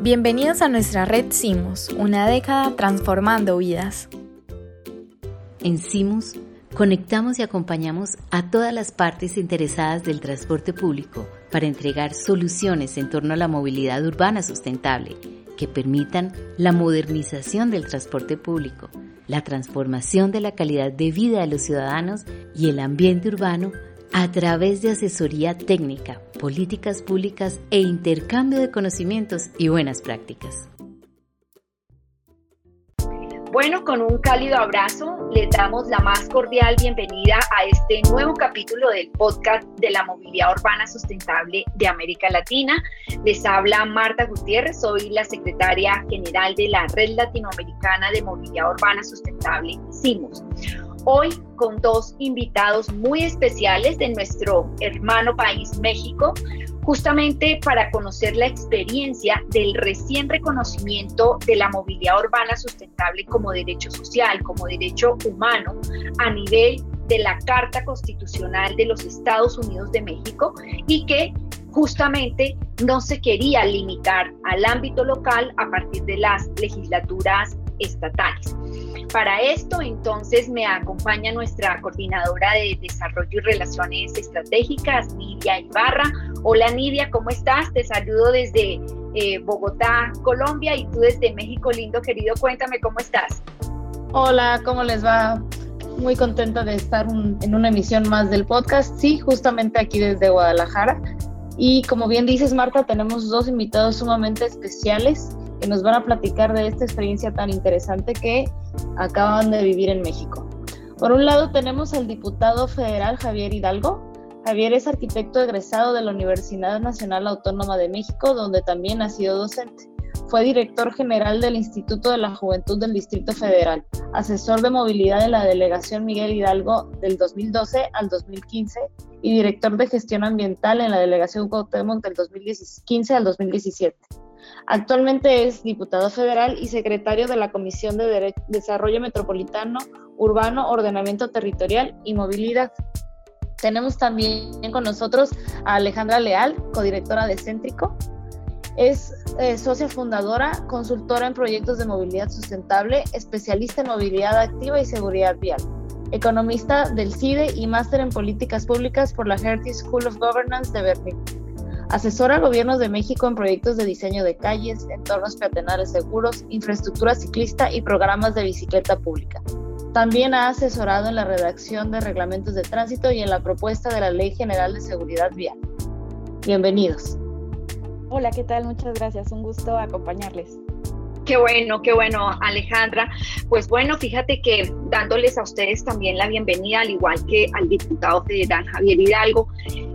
Bienvenidos a nuestra red Simus, una década transformando vidas. En Simus conectamos y acompañamos a todas las partes interesadas del transporte público para entregar soluciones en torno a la movilidad urbana sustentable que permitan la modernización del transporte público, la transformación de la calidad de vida de los ciudadanos y el ambiente urbano a través de asesoría técnica, políticas públicas e intercambio de conocimientos y buenas prácticas. Bueno, con un cálido abrazo les damos la más cordial bienvenida a este nuevo capítulo del podcast de la movilidad urbana sustentable de América Latina. Les habla Marta Gutiérrez, soy la secretaria general de la Red Latinoamericana de Movilidad Urbana Sustentable, CIMUS hoy con dos invitados muy especiales de nuestro hermano país México, justamente para conocer la experiencia del recién reconocimiento de la movilidad urbana sustentable como derecho social, como derecho humano a nivel de la Carta Constitucional de los Estados Unidos de México y que justamente no se quería limitar al ámbito local a partir de las legislaturas estatales. Para esto, entonces, me acompaña nuestra coordinadora de Desarrollo y Relaciones Estratégicas, Nidia Ibarra. Hola Nidia, ¿cómo estás? Te saludo desde eh, Bogotá, Colombia, y tú desde México, lindo querido. Cuéntame cómo estás. Hola, ¿cómo les va? Muy contenta de estar en una emisión más del podcast. Sí, justamente aquí desde Guadalajara. Y como bien dices, Marta, tenemos dos invitados sumamente especiales que nos van a platicar de esta experiencia tan interesante que acaban de vivir en México. Por un lado tenemos al diputado federal Javier Hidalgo. Javier es arquitecto egresado de la Universidad Nacional Autónoma de México, donde también ha sido docente. Fue director general del Instituto de la Juventud del Distrito Federal, asesor de movilidad de la Delegación Miguel Hidalgo del 2012 al 2015 y director de gestión ambiental en la Delegación Cuauhtémoc del 2015 al 2017. Actualmente es diputado federal y secretario de la Comisión de Desarrollo Metropolitano, Urbano, Ordenamiento Territorial y Movilidad. Tenemos también con nosotros a Alejandra Leal, codirectora de Céntrico. Es eh, socia fundadora, consultora en proyectos de movilidad sustentable, especialista en movilidad activa y seguridad vial, economista del CIDE y máster en políticas públicas por la Heritage School of Governance de Berlín. Asesora a gobiernos de México en proyectos de diseño de calles, entornos peatonales seguros, infraestructura ciclista y programas de bicicleta pública. También ha asesorado en la redacción de reglamentos de tránsito y en la propuesta de la Ley General de Seguridad Vial. Bienvenidos. Hola, ¿qué tal? Muchas gracias. Un gusto acompañarles. Qué bueno, qué bueno, Alejandra. Pues bueno, fíjate que dándoles a ustedes también la bienvenida, al igual que al diputado federal Javier Hidalgo,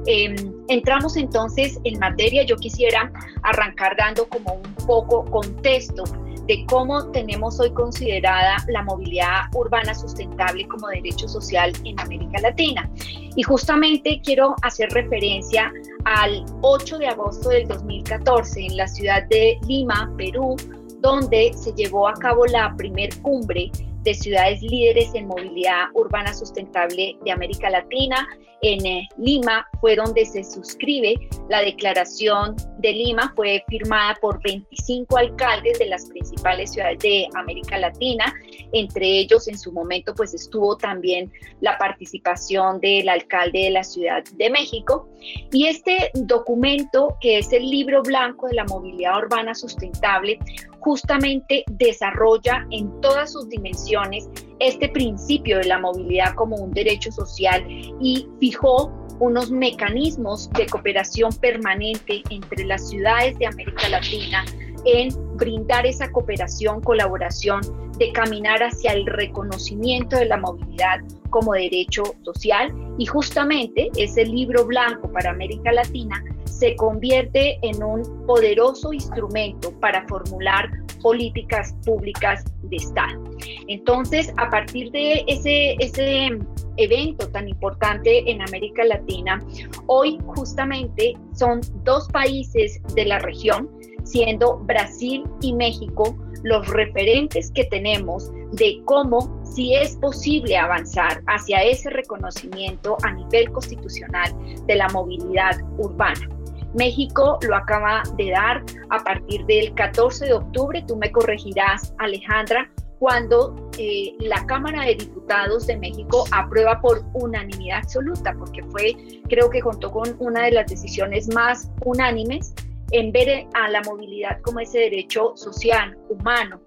em, entramos entonces en materia. Yo quisiera arrancar dando como un poco contexto de cómo tenemos hoy considerada la movilidad urbana sustentable como derecho social en América Latina. Y justamente quiero hacer referencia al 8 de agosto del 2014 en la ciudad de Lima, Perú, donde se llevó a cabo la primer cumbre de ciudades líderes en movilidad urbana sustentable de América Latina. En eh, Lima fue donde se suscribe la declaración de Lima, fue firmada por 25 alcaldes de las principales ciudades de América Latina, entre ellos en su momento pues estuvo también la participación del alcalde de la Ciudad de México. Y este documento, que es el libro blanco de la movilidad urbana sustentable, justamente desarrolla en todas sus dimensiones este principio de la movilidad como un derecho social y fijó unos mecanismos de cooperación permanente entre las ciudades de América Latina en brindar esa cooperación, colaboración, de caminar hacia el reconocimiento de la movilidad como derecho social. Y justamente ese libro blanco para América Latina se convierte en un poderoso instrumento para formular políticas públicas de Estado. Entonces, a partir de ese, ese evento tan importante en América Latina, hoy justamente son dos países de la región, siendo Brasil y México, los referentes que tenemos de cómo si es posible avanzar hacia ese reconocimiento a nivel constitucional de la movilidad urbana. México lo acaba de dar a partir del 14 de octubre, tú me corregirás Alejandra, cuando eh, la Cámara de Diputados de México aprueba por unanimidad absoluta, porque fue, creo que contó con una de las decisiones más unánimes en ver a la movilidad como ese derecho social, humano.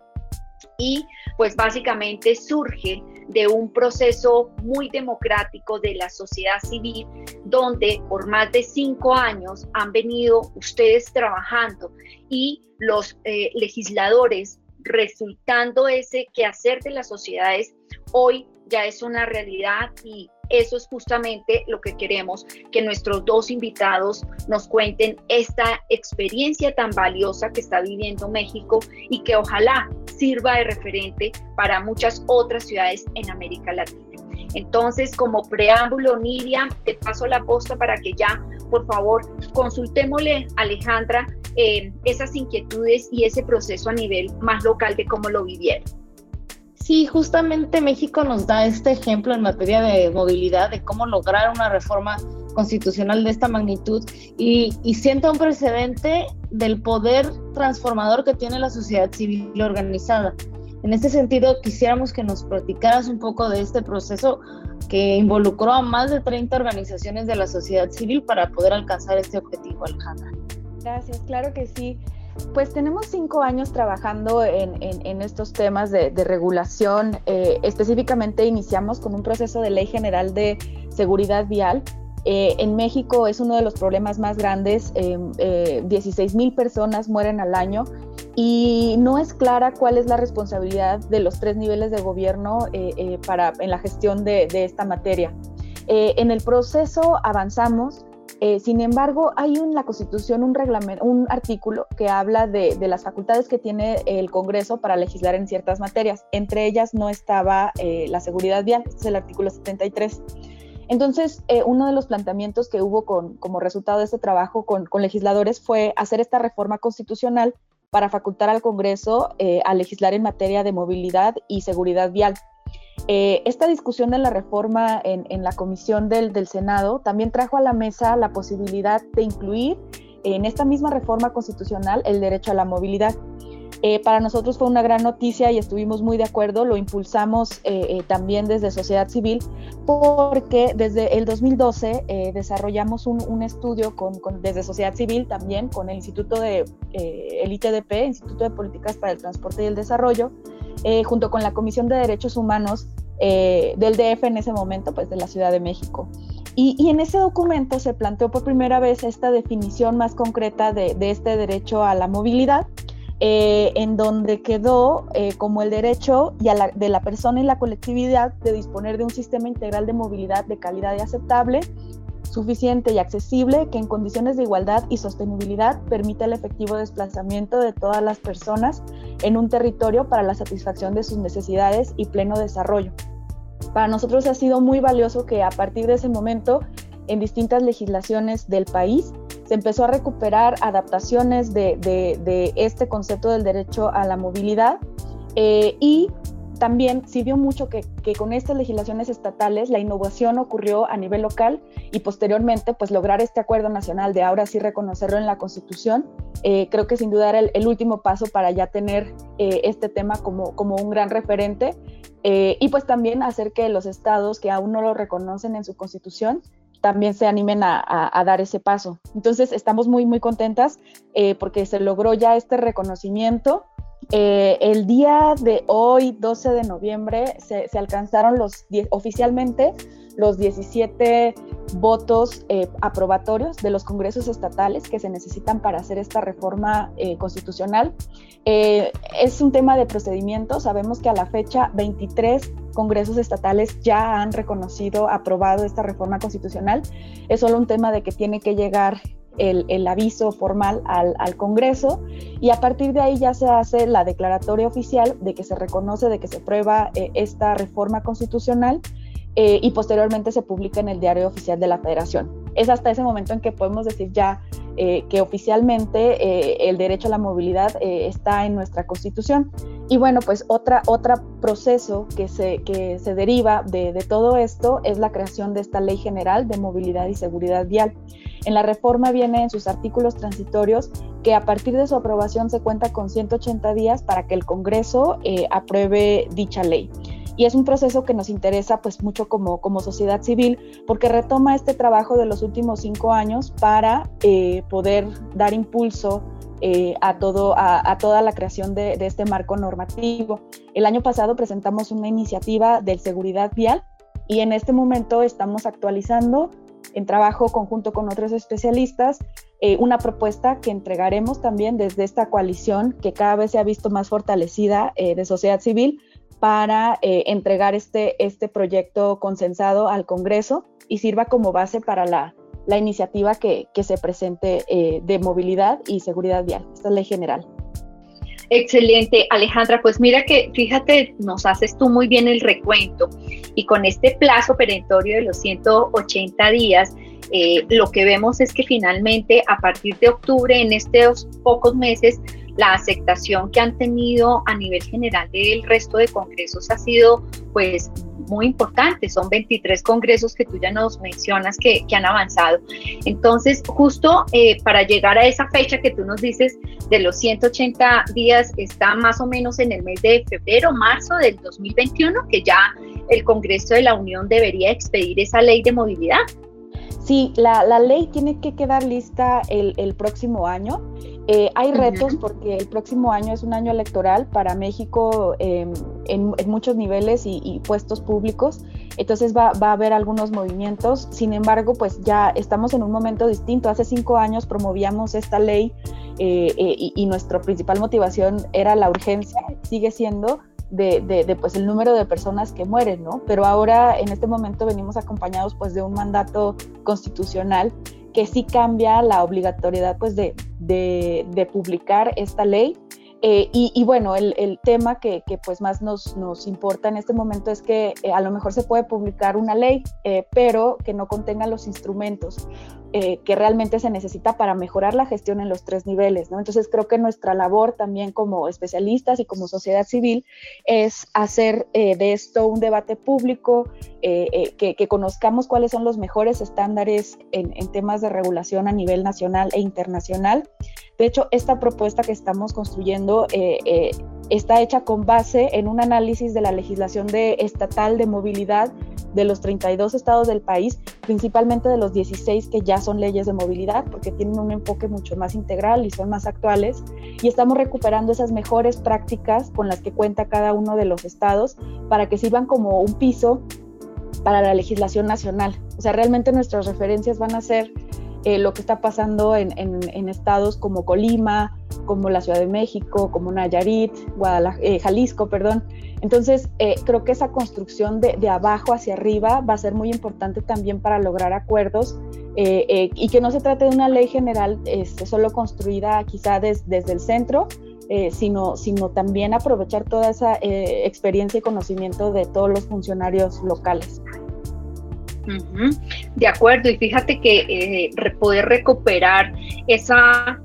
Y pues básicamente surge de un proceso muy democrático de la sociedad civil, donde por más de cinco años han venido ustedes trabajando y los eh, legisladores resultando ese quehacer de las sociedades, hoy ya es una realidad y eso es justamente lo que queremos, que nuestros dos invitados nos cuenten esta experiencia tan valiosa que está viviendo México y que ojalá sirva de referente para muchas otras ciudades en América Latina. Entonces, como preámbulo, Nidia, te paso la posta para que ya, por favor, consultémosle a Alejandra eh, esas inquietudes y ese proceso a nivel más local de cómo lo vivieron. Sí, justamente México nos da este ejemplo en materia de movilidad, de cómo lograr una reforma constitucional de esta magnitud y, y sienta un precedente del poder transformador que tiene la sociedad civil organizada. En este sentido, quisiéramos que nos platicaras un poco de este proceso que involucró a más de 30 organizaciones de la sociedad civil para poder alcanzar este objetivo, Alejandra. Gracias, claro que sí. Pues tenemos cinco años trabajando en, estos temas de, regulación. Eh, específicamente iniciamos con un proceso de ley general de seguridad vial. Eh, en México es uno de los problemas más grandes. 16 eh, mil personas mueren al año y no es clara cuál es la responsabilidad de los tres niveles de gobierno para, en la gestión de, de esta materia. en el proceso avanzamos eh, sin embargo, hay en la Constitución un, reglamento, un artículo que habla de, las facultades que tiene el Congreso para legislar en ciertas materias. Entre ellas no estaba eh, la seguridad vial, este es el artículo 73. Entonces, eh, uno de los planteamientos que hubo como resultado de este trabajo con, legisladores fue hacer esta reforma constitucional para facultar al Congreso a legislar en materia de movilidad y seguridad vial. Eh, esta discusión de la reforma en, la comisión del, Senado también trajo a la mesa la posibilidad de incluir en esta misma reforma constitucional el derecho a la movilidad. Eh, para nosotros fue una gran noticia y estuvimos muy de acuerdo, lo impulsamos eh, también desde sociedad civil, porque desde el 2012 desarrollamos un, estudio desde sociedad civil también con el Instituto de, el ITDP, Instituto de Políticas para el Transporte y el Desarrollo, eh, junto con la Comisión de Derechos Humanos eh, del DF en ese momento, pues de la Ciudad de México. Y, en ese documento se planteó por primera vez esta definición más concreta de, este derecho a la movilidad, eh, en donde quedó como el derecho y de la persona y la colectividad de disponer de un sistema integral de movilidad de calidad y aceptable, suficiente y accesible que en condiciones de igualdad y sostenibilidad permita el efectivo desplazamiento de todas las personas en un territorio para la satisfacción de sus necesidades y pleno desarrollo. Para nosotros ha sido muy valioso que a partir de ese momento en distintas legislaciones del país se empezó a recuperar adaptaciones de, este concepto del derecho a la movilidad eh, y también sirvió mucho que, con estas legislaciones estatales la innovación ocurrió a nivel local y posteriormente pues lograr este acuerdo nacional de ahora sí reconocerlo en la Constitución, eh, creo que sin duda era el, último paso para ya tener eh, este tema como, como un gran referente eh, y pues también hacer que los estados que aún no lo reconocen en su Constitución también se animen a, dar ese paso. Entonces estamos muy muy contentas porque se logró ya este reconocimiento eh, el día de hoy, 12 de noviembre, se, alcanzaron los oficialmente los 17 votos eh, aprobatorios de los congresos estatales que se necesitan para hacer esta reforma eh, constitucional. es un tema de procedimiento. Sabemos que a la fecha 23 congresos estatales ya han reconocido, aprobado esta reforma constitucional. Es solo un tema de que tiene que llegar el, aviso formal al, Congreso y a partir de ahí ya se hace la declaratoria oficial de que se reconoce, de que se aprueba eh, esta reforma constitucional eh, y posteriormente se publica en el diario oficial de la Federación. Es hasta ese momento en que podemos decir ya eh, que oficialmente el derecho a la movilidad está en nuestra Constitución. Y bueno, pues otra, otra proceso que se, que se deriva de, de todo esto es la creación de esta Ley General de Movilidad y Seguridad Vial. En la reforma viene en sus artículos transitorios que a partir de su aprobación se cuenta con 180 días para que el Congreso eh, apruebe dicha ley y es un proceso que nos interesa pues mucho como, como sociedad civil porque retoma este trabajo de los últimos cinco años para eh, poder dar impulso eh, a, todo, a, toda la creación de, este marco normativo. El año pasado presentamos una iniciativa de seguridad vial y en este momento estamos actualizando en trabajo conjunto con otros especialistas eh, una propuesta que entregaremos también desde esta coalición que cada vez se ha visto más fortalecida de sociedad civil para eh, entregar este, este proyecto consensado al Congreso y sirva como base para la, la iniciativa que, que, se presente eh, de movilidad y seguridad vial. Esta es ley general. Excelente, Alejandra. Pues mira que, fíjate, nos haces tú muy bien el recuento y con este plazo perentorio de los 180 días, eh, lo que vemos es que finalmente a partir de octubre, en estos pocos meses, la aceptación que han tenido a nivel general del resto de congresos ha sido pues muy importante. Son 23 congresos que tú ya nos mencionas que, han avanzado. Entonces, justo eh, para llegar a esa fecha que tú nos dices de los 180 días, está más o menos en el mes de febrero, marzo del 2021, que ya el Congreso de la Unión debería expedir esa ley de movilidad. Sí, la, la ley tiene que quedar lista el, el próximo año. Eh, hay retos porque el próximo año es un año electoral para México em, en, en, muchos niveles y, y puestos públicos, entonces va, va, a haber algunos movimientos. Sin embargo, pues ya estamos en un momento distinto. Hace cinco años promovíamos esta ley eh, eh, y, y nuestra principal motivación era la urgencia, sigue siendo de, pues el número de personas que mueren, ¿no? Pero ahora en este momento venimos acompañados pues de un mandato constitucional que sí cambia la obligatoriedad pues de, de publicar esta ley eh, y, bueno, el, tema que, pues más nos, importa en este momento es que eh, a lo mejor se puede publicar una ley, eh, pero que no contenga los instrumentos que realmente se necesita para mejorar la gestión en los tres niveles. ¿no? Entonces creo que nuestra labor también como especialistas y como sociedad civil es hacer de esto un debate público, que, conozcamos cuáles son los mejores estándares en temas de regulación a nivel nacional e internacional de hecho, esta propuesta que estamos construyendo eh, eh, está hecha con base en un análisis de la legislación de, estatal de movilidad de los 32 estados del país, principalmente de los 16 que ya son leyes de movilidad, porque tienen un enfoque mucho más integral y son más actuales. Y estamos recuperando esas mejores prácticas con las que cuenta cada uno de los estados para que sirvan como un piso para la legislación nacional. O sea, realmente nuestras referencias van a ser eh, lo que está pasando en, estados como Colima, como la Ciudad de México, como Nayarit, eh, Jalisco, perdón. Entonces, eh, creo que esa construcción de, abajo hacia arriba va a ser muy importante también para lograr acuerdos y que no se trate de una ley general este, solo construida quizá desde el centro, sino, sino también aprovechar toda esa experiencia y conocimiento de todos los funcionarios locales. De acuerdo, y fíjate que eh, poder recuperar esa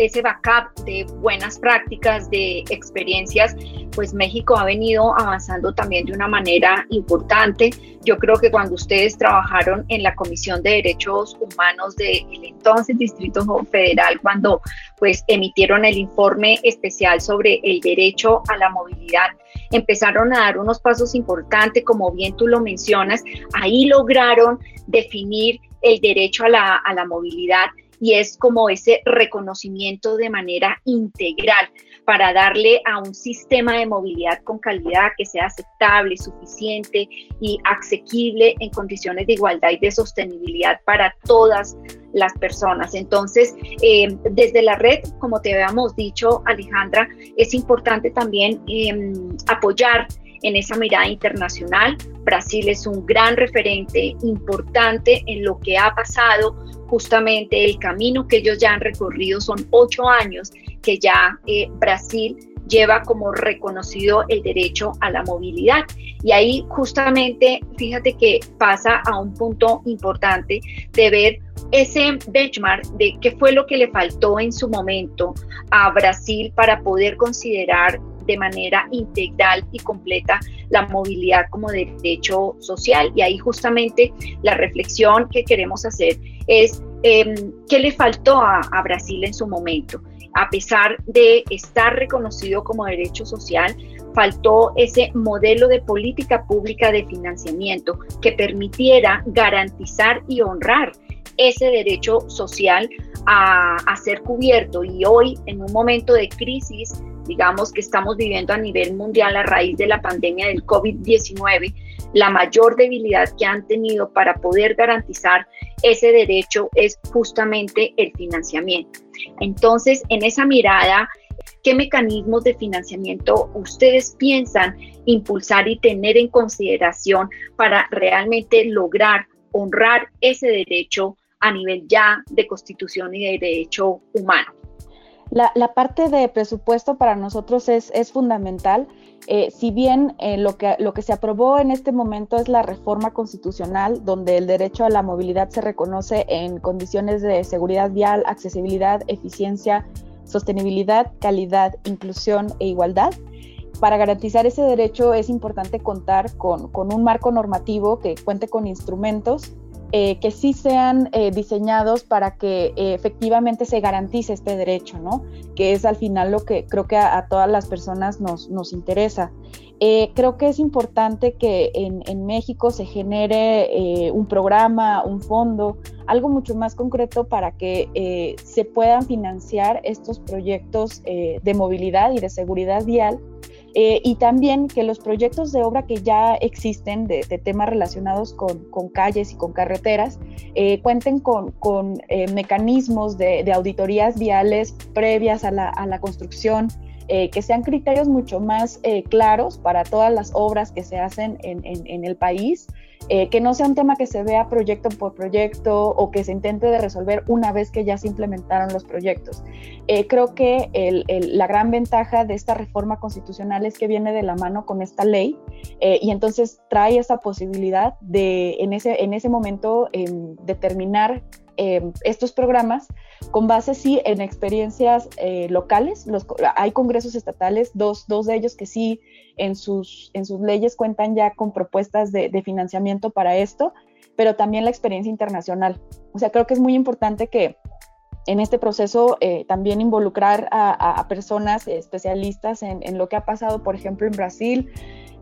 ese backup de buenas prácticas, de experiencias, pues México ha venido avanzando también de una manera importante. Yo creo que cuando ustedes trabajaron en la Comisión de Derechos Humanos del entonces Distrito Federal, cuando pues emitieron el informe especial sobre el derecho a la movilidad, empezaron a dar unos pasos importantes, como bien tú lo mencionas, ahí lograron definir el derecho a la, a la movilidad y es como ese reconocimiento de manera integral para darle a un sistema de movilidad con calidad que sea aceptable, suficiente y asequible en condiciones de igualdad y de sostenibilidad para todas las personas. Entonces, eh, desde la red, como te habíamos dicho, Alejandra, es importante también em, apoyar en esa mirada internacional. Brasil es un gran referente importante en lo que ha pasado, justamente el camino que ellos ya han recorrido son ocho años que ya eh, Brasil lleva como reconocido el derecho a la movilidad. Y ahí justamente, fíjate que pasa a un punto importante de ver ese benchmark de qué fue lo que le faltó en su momento a Brasil para poder considerar de manera integral y completa la movilidad como derecho social. Y ahí justamente la reflexión que queremos hacer es em, ¿qué le faltó a Brasil en su momento? A pesar de estar reconocido como derecho social, faltó ese modelo de política pública de financiamiento que permitiera garantizar y honrar ese derecho social a, ser cubierto. Y hoy, en un momento de crisis, digamos que estamos viviendo a nivel mundial a raíz de la pandemia del COVID-19, la mayor debilidad que han tenido para poder garantizar ese derecho es justamente el financiamiento. Entonces, en esa mirada, ¿qué mecanismos de financiamiento ustedes piensan impulsar y tener en consideración para realmente lograr honrar ese derecho a nivel ya de constitución y de derecho humano? La, parte de presupuesto para nosotros es, fundamental. Eh, si bien eh, lo, que, lo que se aprobó en este momento es la reforma constitucional, donde el derecho a la movilidad se reconoce en condiciones de seguridad vial, accesibilidad, eficiencia, sostenibilidad, calidad, inclusión e igualdad, para garantizar ese derecho es importante contar con, con un marco normativo que cuente con instrumentos eh, que sí sean eh, diseñados para que eh, efectivamente se garantice este derecho, ¿no? Que es al final lo que creo que a, todas las personas nos, nos interesa. creo que es importante que en, en México se genere un programa, un fondo, algo mucho más concreto para que se puedan financiar estos proyectos de movilidad y de seguridad vial eh, y también que los proyectos de obra que ya existen de, temas relacionados con, calles y con carreteras eh, cuenten con, eh, mecanismos de, auditorías viales previas a la construcción, eh, que sean criterios mucho más claros para todas las obras que se hacen en, el país, eh, que no sea un tema que se vea proyecto por proyecto o que se intente de resolver una vez que ya se implementaron los proyectos. creo que la gran ventaja de esta reforma constitucional es que viene de la mano con esta ley y entonces trae esa posibilidad de en ese, en ese momento determinar estos programas con base sí en experiencias eh, locales. Los, hay congresos estatales, dos, dos, de ellos que sí en sus, en sus leyes cuentan ya con propuestas de, financiamiento para esto, pero también la experiencia internacional. O sea, creo que es muy importante que en este proceso eh, también involucrar a, personas especialistas en, en, lo que ha pasado, por ejemplo, en Brasil,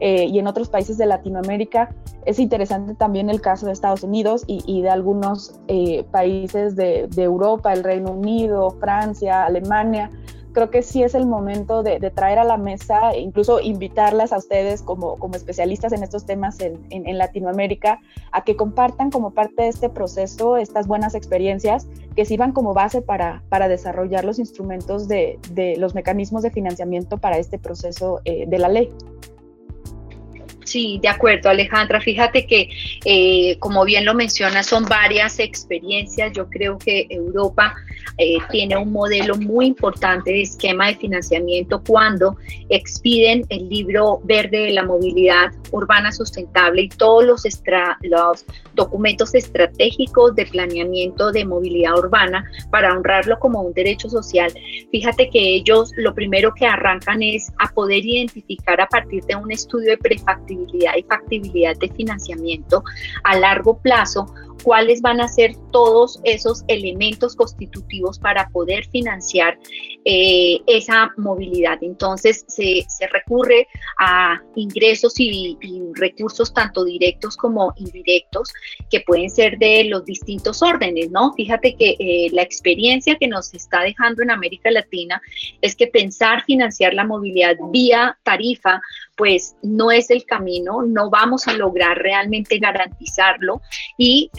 eh, y en otros países de Latinoamérica. Es interesante también el caso de Estados Unidos y, de algunos eh, países de, Europa, el Reino Unido, Francia, Alemania. Creo que sí es el momento de, traer a la mesa, e incluso invitarlas a ustedes como, como especialistas en estos temas en, en, Latinoamérica, a que compartan como parte de este proceso estas buenas experiencias que sirvan como base para, para desarrollar los instrumentos de, de, los mecanismos de financiamiento para este proceso eh, de la ley. Sí, de acuerdo, Alejandra. Fíjate que, eh, como bien lo menciona, son varias experiencias. Yo creo que Europa eh, tiene un modelo muy importante de esquema de financiamiento cuando expiden el libro verde de la movilidad urbana sustentable y todos los, los documentos estratégicos de planeamiento de movilidad urbana para honrarlo como un derecho social. Fíjate que ellos lo primero que arrancan es a poder identificar a partir de un estudio de prefactibilidad y factibilidad de financiamiento a largo plazo, cuáles van a ser todos esos elementos constitutivos para poder financiar eh, esa movilidad. Entonces se, recurre a ingresos y, recursos tanto directos como indirectos que pueden ser de los distintos órdenes, ¿no? Fíjate que eh, la experiencia que nos está dejando en América Latina es que pensar financiar la movilidad vía tarifa pues no es el camino, no vamos a lograr realmente garantizarlo y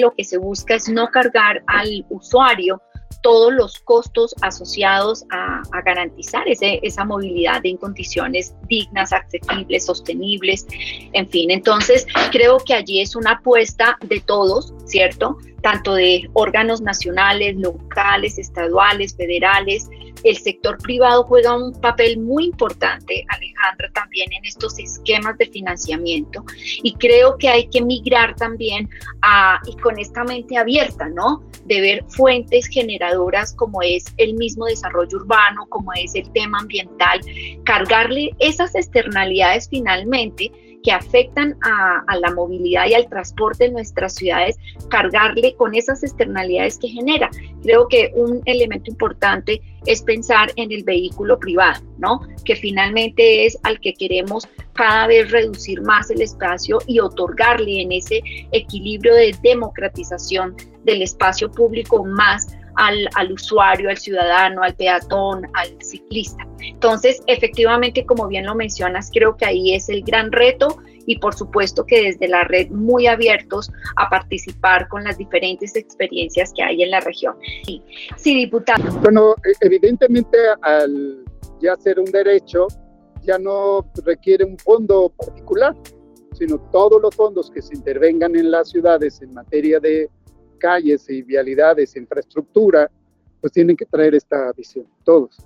lo que se busca es no cargar al usuario todos los costos asociados a, garantizar esa movilidad en condiciones dignas, accesibles, sostenibles, en fin. Entonces, creo que allí es una apuesta de todos, ¿cierto? Tanto de órganos nacionales, locales, estaduales, federales, el sector privado juega un papel muy importante, Alejandra, también en estos esquemas de financiamiento. Y creo que hay que migrar también a, y con esta mente abierta, ¿no? De ver fuentes generadoras como es el mismo desarrollo urbano, como es el tema ambiental, cargarle esas externalidades finalmente que afectan a, la movilidad y al transporte en nuestras ciudades, cargarle con esas externalidades que genera. Creo que un elemento importante es pensar en el vehículo privado, ¿no? Que finalmente es al que queremos cada vez reducir más el espacio y otorgarle en ese equilibrio de democratización del espacio público más al, al, usuario, al ciudadano, al peatón, al ciclista. Entonces, efectivamente, como bien lo mencionas, creo que ahí es el gran reto y por supuesto que desde la red muy abiertos a participar con las diferentes experiencias que hay en la región. Sí, sí diputado. Bueno, e, evidentemente al ya ser un derecho, ya no requiere un fondo particular, sino todos los fondos que se intervengan en las ciudades en materia de calles y vialidades, infraestructura, pues tienen que traer esta visión, todos.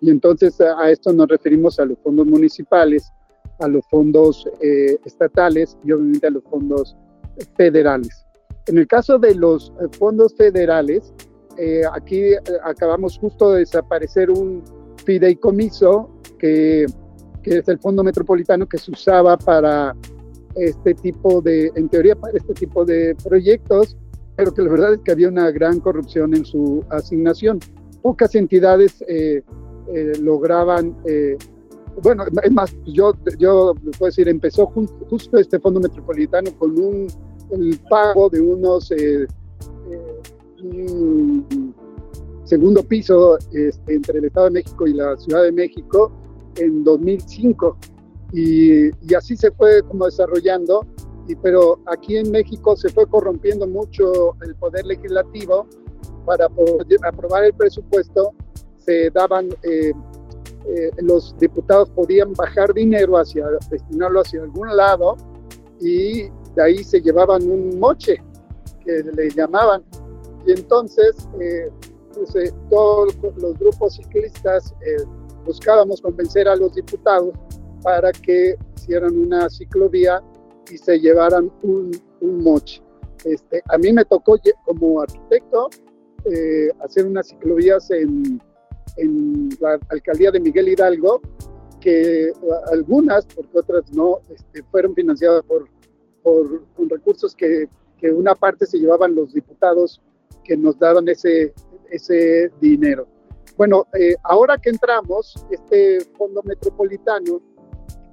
Y entonces a esto nos referimos a los fondos municipales, a los fondos eh, estatales y obviamente a los fondos federales. En el caso de los eh, fondos federales, eh, aquí acabamos justo de desaparecer un fideicomiso que, que, es el Fondo Metropolitano que se usaba para este tipo de, en teoría, para este tipo de proyectos, pero que la verdad es que había una gran corrupción en su asignación. Pocas entidades lograban bueno, es más, yo, yo puedo decir, empezó justo este fondo metropolitano con un el pago de unos eh, eh, segundo piso este, entre el Estado de México y la Ciudad de México en 2005 y, y así se fue como desarrollando y, pero aquí en México se fue corrompiendo mucho el poder legislativo para poder aprobar el presupuesto se daban eh, eh, los diputados podían bajar dinero hacia, destinarlo hacia algún lado y de ahí se llevaban un moche que le llamaban. Y entonces eh, pues, eh, todos los grupos ciclistas buscábamos convencer a los diputados para que hicieran una ciclovía y se llevaran un, un moche. Este, a mí me tocó como arquitecto hacer unas ciclovías en en la alcaldía de Miguel Hidalgo, que algunas, porque otras no, este, fueron financiadas por, por con recursos que, que, una parte se llevaban los diputados que nos daban ese, ese dinero. Bueno, eh, ahora que entramos, este fondo metropolitano,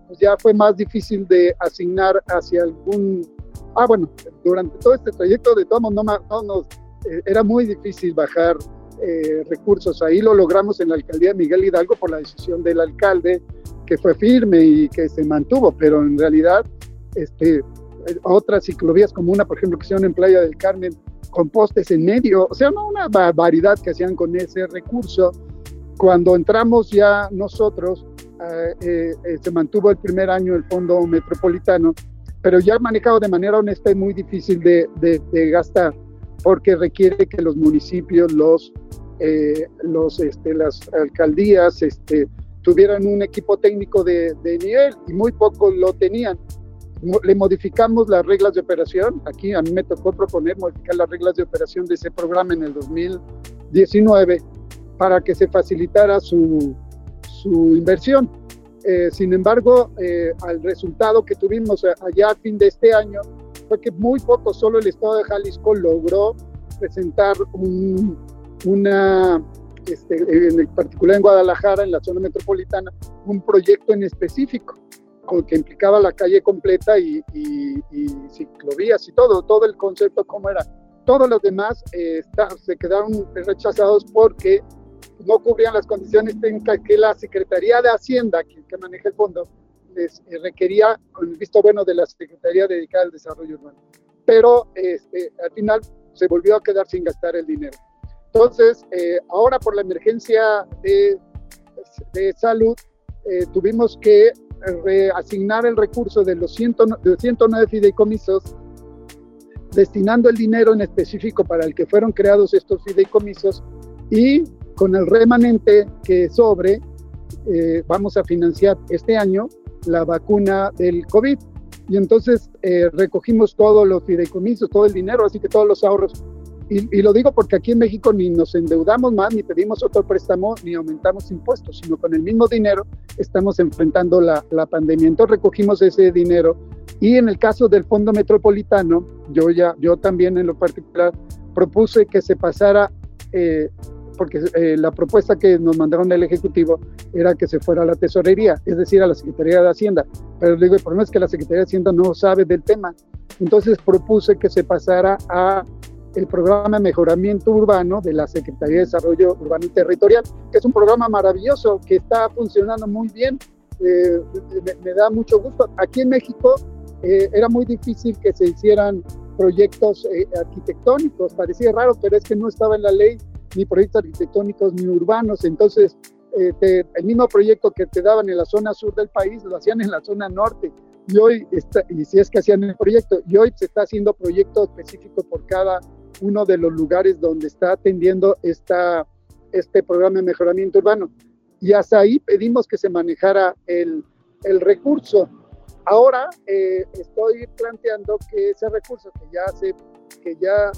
pues ya fue más difícil de asignar hacia algún... Ah, bueno, durante todo este trayecto de todos no, no nos, eh, era muy difícil bajar eh, recursos. Ahí lo logramos en la alcaldía de Miguel Hidalgo por la decisión del alcalde, que fue firme y que se mantuvo, pero en realidad este, otras ciclovías como una, por ejemplo, que hicieron en Playa del Carmen, con postes en medio, o sea, no una barbaridad que hacían con ese recurso. Cuando entramos ya nosotros, eh, eh, se mantuvo el primer año el Fondo Metropolitano, pero ya manejado de manera honesta es muy difícil de, gastar porque requiere que los municipios, los, eh, este, las alcaldías este, tuvieran un equipo técnico de, de, nivel y muy pocos lo tenían. Le modificamos las reglas de operación. Aquí a mí me tocó proponer modificar las reglas de operación de ese programa en el 2019 para que se facilitara su, su inversión. Eh, sin embargo, eh, al resultado que tuvimos allá a fin de este año, fue que muy poco, solo el estado de Jalisco logró presentar un, una, este, en particular en Guadalajara, en la zona metropolitana, un proyecto en específico que implicaba la calle completa y, y, y, ciclovías y todo, todo el concepto como era. Todos los demás eh, se quedaron rechazados porque no cubrían las condiciones técnicas que la Secretaría de Hacienda, que, que maneja el fondo, les eh, requería con el visto bueno de la Secretaría dedicada al desarrollo urbano. Pero este, al final se volvió a quedar sin gastar el dinero. Entonces, eh, ahora por la emergencia de, de salud, eh, tuvimos que reasignar el recurso de los 109 fideicomisos, destinando el dinero en específico para el que fueron creados estos fideicomisos y con el remanente que sobre, vamos a financiar este año la vacuna del COVID. Y entonces eh, recogimos todos los fideicomisos, todo el dinero, así que todos los ahorros y, lo digo porque aquí en México ni nos endeudamos más, ni pedimos otro préstamo, ni aumentamos impuestos, sino con el mismo dinero estamos enfrentando la, la pandemia. Entonces recogimos ese dinero y en el caso del Fondo Metropolitano, yo ya, yo también en lo particular propuse que se pasara, eh, porque eh, la propuesta que nos mandaron el Ejecutivo era que se fuera a la Tesorería, es decir, a la Secretaría de Hacienda. Pero digo, el problema es que la Secretaría de Hacienda no sabe del tema. Entonces propuse que se pasara a el programa de mejoramiento urbano de la Secretaría de Desarrollo Urbano y Territorial, que es un programa maravilloso que está funcionando muy bien. Eh, me, da mucho gusto. Aquí en México eh, era muy difícil que se hicieran proyectos eh, arquitectónicos, parecía raro, pero es que no estaba en la ley ni proyectos arquitectónicos ni urbanos, entonces el mismo proyecto que te daban en la zona sur del país lo hacían en la zona norte y hoy está, y si es que hacían el proyecto y hoy se está haciendo proyecto específico por cada uno de los lugares donde está atendiendo esta, este programa de mejoramiento urbano. Y hasta ahí pedimos que se manejara el, el recurso. Ahora eh, estoy planteando que ese recurso que ya, se, que ya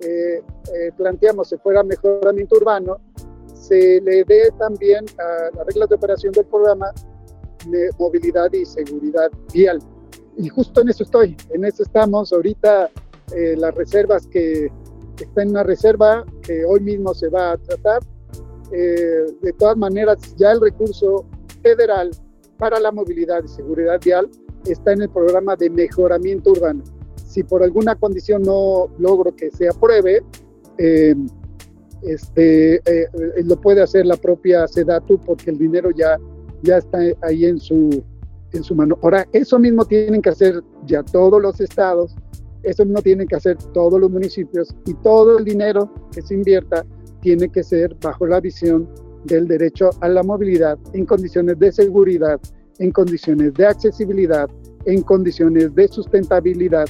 eh, eh, planteamos se fuera mejoramiento urbano, se le dé también a las reglas de operación del programa de movilidad y seguridad vial. Y justo en eso estoy, en eso estamos. Ahorita eh, las reservas que está en una reserva que hoy mismo se va a tratar. Eh, de todas maneras, ya el recurso federal para la movilidad y seguridad vial está en el programa de mejoramiento urbano. Si por alguna condición no logro que se apruebe, eh, este, lo puede hacer la propia SEDATU porque el dinero ya, ya está ahí en su, en su mano. Ahora, eso mismo tienen que hacer ya todos los estados eso no tiene que hacer todos los municipios y todo el dinero que se invierta tiene que ser bajo la visión del derecho a la movilidad en condiciones de seguridad, en condiciones de accesibilidad, en condiciones de sustentabilidad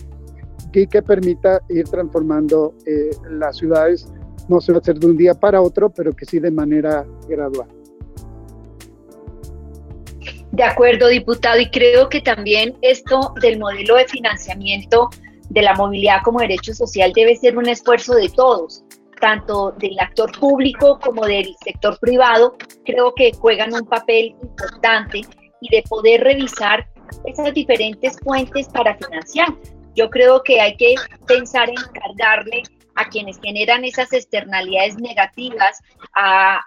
y que permita ir transformando eh, las ciudades, no se va a hacer de un día para otro, pero que sí de manera gradual. De acuerdo, diputado, y creo que también esto del modelo de financiamiento de la movilidad como derecho social debe ser un esfuerzo de todos, tanto del actor público como del sector privado, creo que juegan un papel importante y de poder revisar esas diferentes fuentes para financiar. Yo creo que hay que pensar en cargarle a quienes generan esas externalidades negativas, a,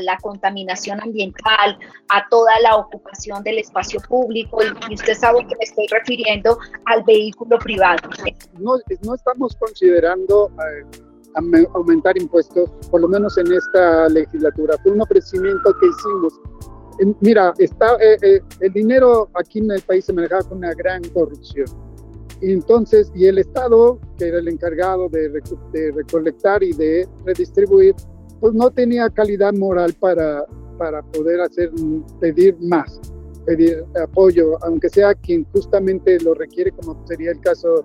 la contaminación ambiental, a toda la ocupación del espacio público, y usted sabe que me estoy refiriendo al vehículo privado. No, estamos considerando eh, aumentar impuestos, por lo menos en esta legislatura. Fue un ofrecimiento que hicimos. mira, está, eh, eh, el dinero aquí en el país se manejaba con una gran corrupción entonces, y el Estado, que era el encargado de, recolectar y de redistribuir, pues no tenía calidad moral para, para poder hacer, pedir más, pedir apoyo, aunque sea quien justamente lo requiere, como sería el caso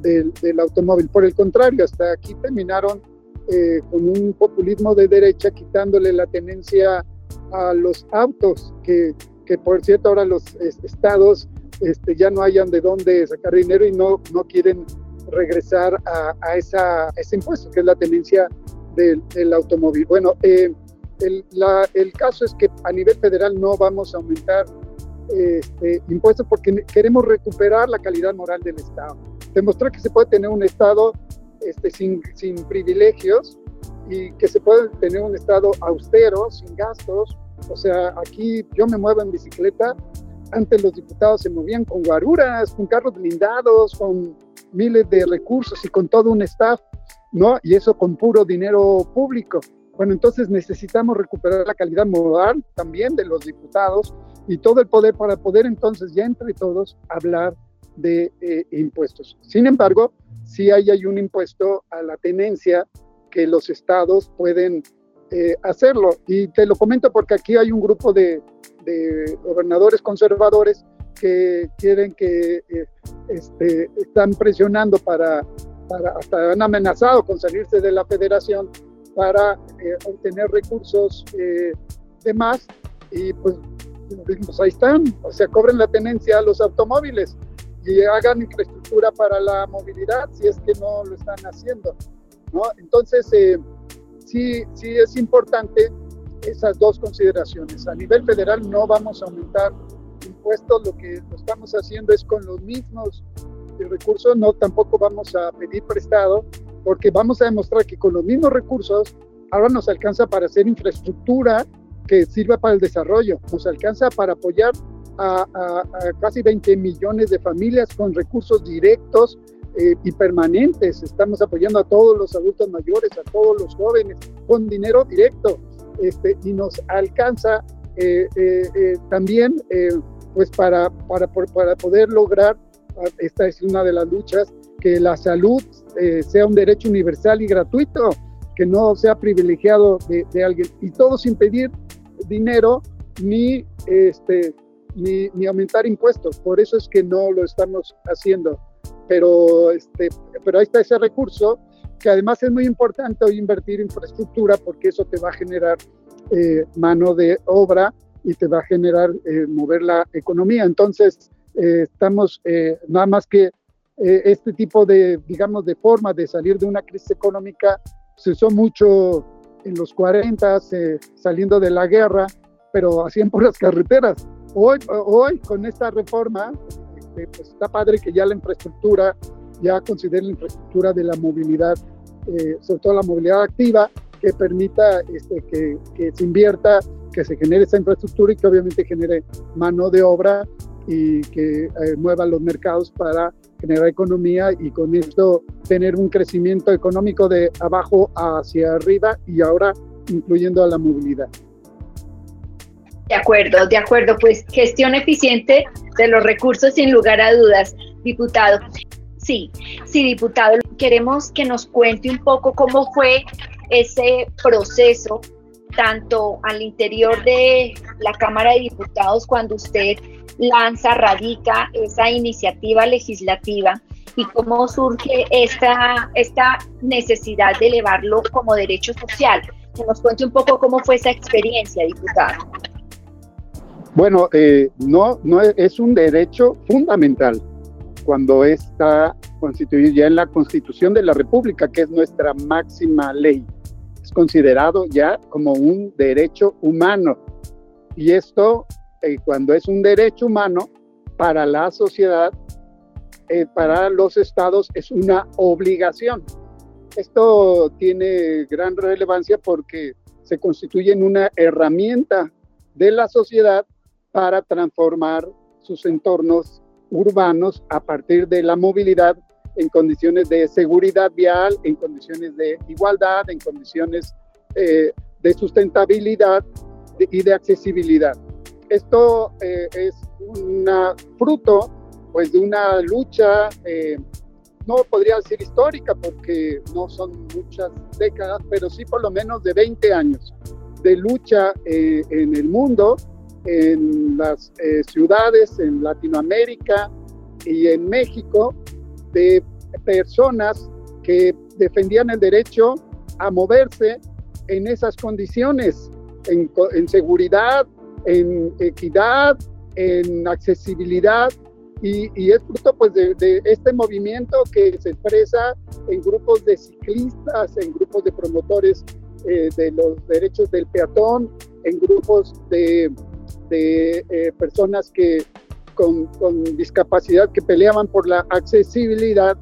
del, del automóvil. Por el contrario, hasta aquí terminaron eh, con un populismo de derecha, quitándole la tenencia a los autos, que, que por cierto ahora los estados este, ya no hayan de dónde sacar dinero y no, no quieren regresar a, esa, ese impuesto, que es la tenencia del, automóvil. Bueno, eh, el, el, caso es que a nivel federal no vamos a aumentar este, impuestos porque queremos recuperar la calidad moral del Estado. Demostrar que se puede tener un Estado este, sin, sin privilegios y que se puede tener un Estado austero, sin gastos. O sea, aquí yo me muevo en bicicleta antes los diputados se movían con guaruras, con carros blindados, con miles de recursos y con todo un staff, ¿no? Y eso con puro dinero público. Bueno, entonces necesitamos recuperar la calidad moral también de los diputados y todo el poder para poder entonces ya entre todos hablar de eh, impuestos. Sin embargo, sí hay, un impuesto a la tenencia que los estados pueden eh, hacerlo. Y te lo comento porque aquí hay un grupo de, de gobernadores conservadores que quieren que eh, este, están presionando para, para, hasta han amenazado con salirse de la federación para eh, obtener recursos eh, de más y pues, pues, ahí están, o sea, cobren la tenencia a los automóviles y hagan infraestructura para la movilidad si es que no lo están haciendo. ¿no? Entonces, eh, sí, sí es importante esas dos consideraciones. A nivel federal no vamos a aumentar impuestos, lo que estamos haciendo es con los mismos recursos, no tampoco vamos a pedir prestado, porque vamos a demostrar que con los mismos recursos ahora nos alcanza para hacer infraestructura que sirva para el desarrollo, nos alcanza para apoyar a, casi 20 millones de familias con recursos directos eh, y permanentes. Estamos apoyando a todos los adultos mayores, a todos los jóvenes, con dinero directo. Este, y nos alcanza eh, eh, también pues para, para, para poder lograr, ah, esta es una de las luchas, que la salud sea un derecho universal y gratuito, que no sea privilegiado de, de alguien, y todo sin pedir dinero ni, este, ni, ni, aumentar impuestos. Por eso es que no lo estamos haciendo. Pero, este, pero ahí está ese recurso, que además es muy importante invertir en infraestructura porque eso te va a generar eh, mano de obra y te va a generar eh, mover la economía. Entonces, eh, estamos nada más que este tipo de, digamos, de forma de salir de una crisis económica se usó mucho en los 40, saliendo de la guerra, pero hacían por las carreteras. Hoy, hoy con esta reforma, pues está padre que ya la infraestructura, ya considere la infraestructura de la movilidad, eh, sobre todo la movilidad activa, que permita este, que, que, se invierta, que se genere esa infraestructura y que obviamente genere mano de obra y que eh, mueva los mercados para generar economía y con esto tener un crecimiento económico de abajo hacia arriba y ahora incluyendo a la movilidad. De acuerdo, de acuerdo, pues gestión eficiente de los recursos sin lugar a dudas, diputado. Sí, sí, diputado, queremos que nos cuente un poco cómo fue ese proceso, tanto al interior de la Cámara de Diputados, cuando usted lanza, radica esa iniciativa legislativa y cómo surge esta, esta necesidad de elevarlo como derecho social. Que nos cuente un poco cómo fue esa experiencia, diputado. Bueno, eh, no, no es, un derecho fundamental cuando está constituido ya en la Constitución de la República, que es nuestra máxima ley. Es considerado ya como un derecho humano. Y esto eh, cuando es un derecho humano, para la sociedad, eh, para los estados, es una obligación. Esto tiene gran relevancia porque se constituye en una herramienta de la sociedad para transformar sus entornos urbanos a partir de la movilidad en condiciones de seguridad vial, en condiciones de igualdad, en condiciones eh, de sustentabilidad y de accesibilidad. Esto eh, es un fruto pues, de una lucha, eh, no podría decir histórica porque no son muchas décadas, pero sí por lo menos de 20 años de lucha en el mundo, en las ciudades, en Latinoamérica y en México, de personas que defendían el derecho a moverse en esas condiciones, en, en seguridad, en equidad, en accesibilidad. Y, es fruto pues de, este movimiento que se expresa en grupos de ciclistas, en grupos de promotores eh, de los derechos del peatón, en grupos de, eh, personas que con, con, discapacidad que peleaban por la accesibilidad,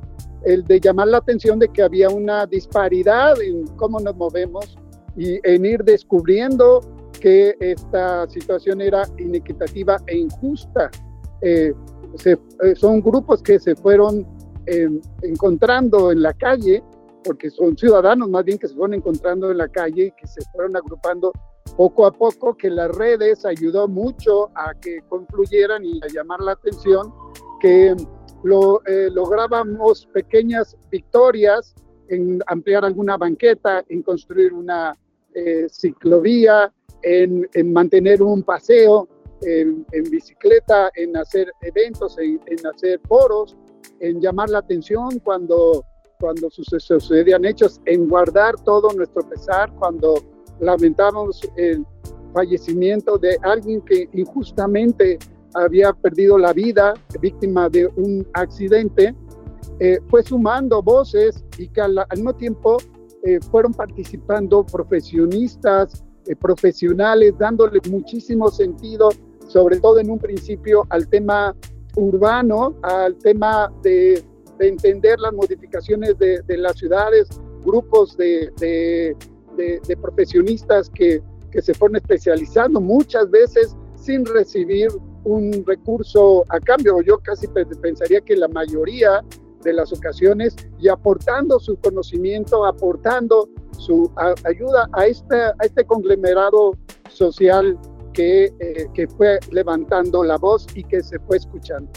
el de llamar la atención de que había una disparidad en cómo nos movemos y en ir descubriendo que esta situación era inequitativa e injusta. Eh, eh, son grupos que se fueron em, encontrando en la calle, porque son ciudadanos más bien que se fueron encontrando en la calle y que se fueron agrupando poco a poco, que las redes ayudó mucho a que confluyeran y a llamar la atención, que lo, eh, lográbamos pequeñas victorias en ampliar alguna banqueta, en construir una ciclovía, en, mantener un paseo en, bicicleta, en hacer eventos, en, hacer foros, en llamar la atención cuando, cuando sucedían hechos, en guardar todo nuestro pesar cuando lamentamos el fallecimiento de alguien que injustamente había perdido la vida víctima de un accidente, eh, fue sumando voces y que al, al mismo tiempo fueron participando profesionistas, profesionales, dándole muchísimo sentido, sobre todo en un principio, al tema urbano, al tema de, entender las modificaciones de, las ciudades, grupos de, de profesionistas que, se fueron especializando muchas veces sin recibir un recurso a cambio. Yo casi pensaría que la mayoría de las ocasiones y aportando su conocimiento, aportando su ayuda a este, conglomerado social eh, que fue levantando la voz y que se fue escuchando.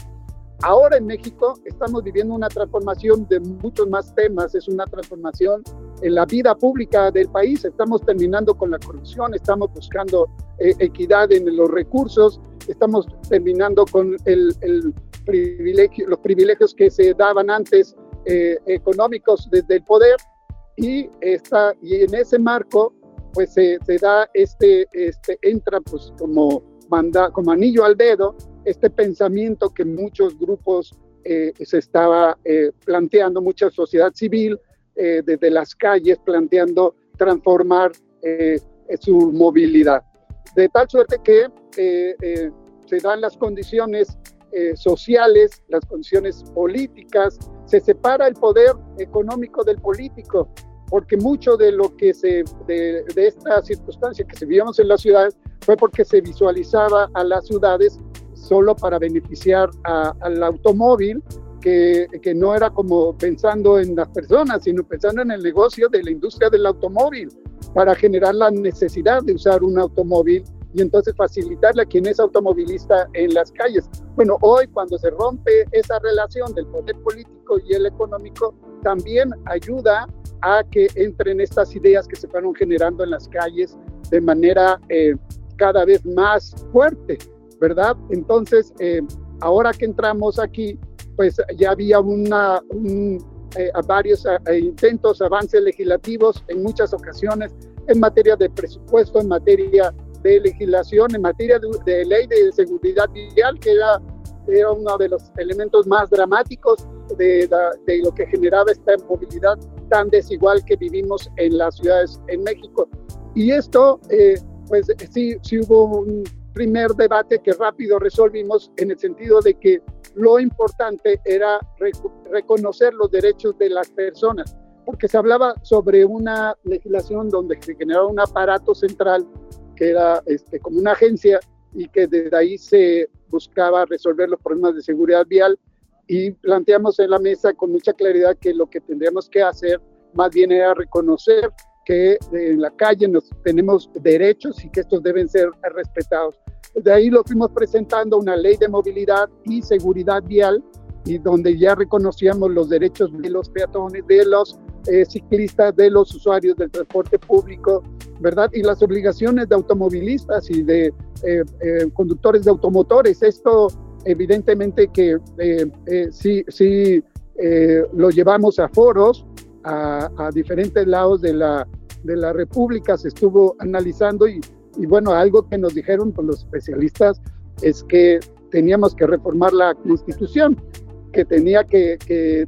Ahora en México estamos viviendo una transformación de muchos más temas, es una transformación en la vida pública del país, estamos terminando con la corrupción, estamos buscando eh, equidad en los recursos, estamos terminando con el, privilegio, los privilegios que se daban antes eh, económicos desde el poder. Y, y en ese marco pues se, se da este, este, entra pues como, manda, como anillo al dedo este pensamiento que muchos grupos eh, se estaba eh, planteando, mucha sociedad civil eh, desde las calles planteando transformar su movilidad. De tal suerte que se dan las condiciones sociales, las condiciones políticas, se separa el poder económico del político, porque mucho de lo que se, de, de esta circunstancia que se vivimos en las ciudades fue porque se visualizaba a las ciudades solo para beneficiar al automóvil, que, que, no era como pensando en las personas, sino pensando en el negocio de la industria del automóvil, para generar la necesidad de usar un automóvil y entonces facilitarle a quien es automovilista en las calles. Bueno, hoy cuando se rompe esa relación del poder político y el económico, también ayuda a que entren estas ideas que se fueron generando en las calles de manera eh, cada vez más fuerte. ¿Verdad? Entonces, eh, ahora que entramos aquí, pues ya había una, eh, varios eh, intentos, avances legislativos en muchas ocasiones en materia de presupuesto, en materia de legislación, en materia de, ley de seguridad vial, que era, era, uno de los elementos más dramáticos de, de, lo que generaba esta movilidad tan desigual que vivimos en las ciudades en México. Y esto, pues sí, sí hubo un primer debate que rápido resolvimos en el sentido de que lo importante era reconocer los derechos de las personas, porque se hablaba sobre una legislación donde se generaba un aparato central que era este, como una agencia y que desde ahí se buscaba resolver los problemas de seguridad vial y planteamos en la mesa con mucha claridad que lo que tendríamos que hacer más bien era reconocer que en la calle nos tenemos derechos y que estos deben ser respetados. De ahí lo fuimos presentando una ley de movilidad y seguridad vial y donde ya reconocíamos los derechos de los peatones, de los eh, ciclistas, de los usuarios del transporte público, ¿verdad? Y las obligaciones de automovilistas y de eh, eh, conductores de automotores. Esto evidentemente que sí, sí lo llevamos a foros, a, a, diferentes lados de la, de la República, se estuvo analizando y y bueno, algo que nos dijeron pues, los especialistas es que teníamos que reformar la constitución, que tenía que,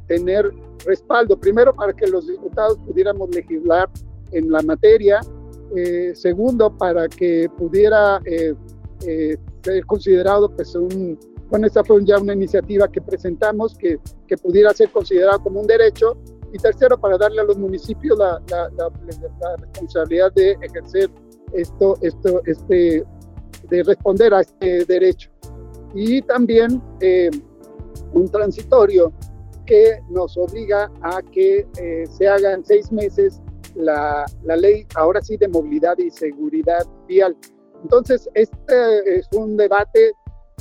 tener respaldo, primero para que los diputados pudiéramos legislar en la materia, eh, segundo para que pudiera eh, eh, ser considerado pues un, bueno, esta fue ya una iniciativa que presentamos que, que pudiera ser considerado como un derecho, y tercero para darle a los municipios la, la, la responsabilidad de ejercer esto, esto, este, de responder a este derecho. Y también eh, un transitorio que nos obliga a que eh, se haga en seis meses la, la, ley, ahora sí, de movilidad y seguridad vial. Entonces, este es un debate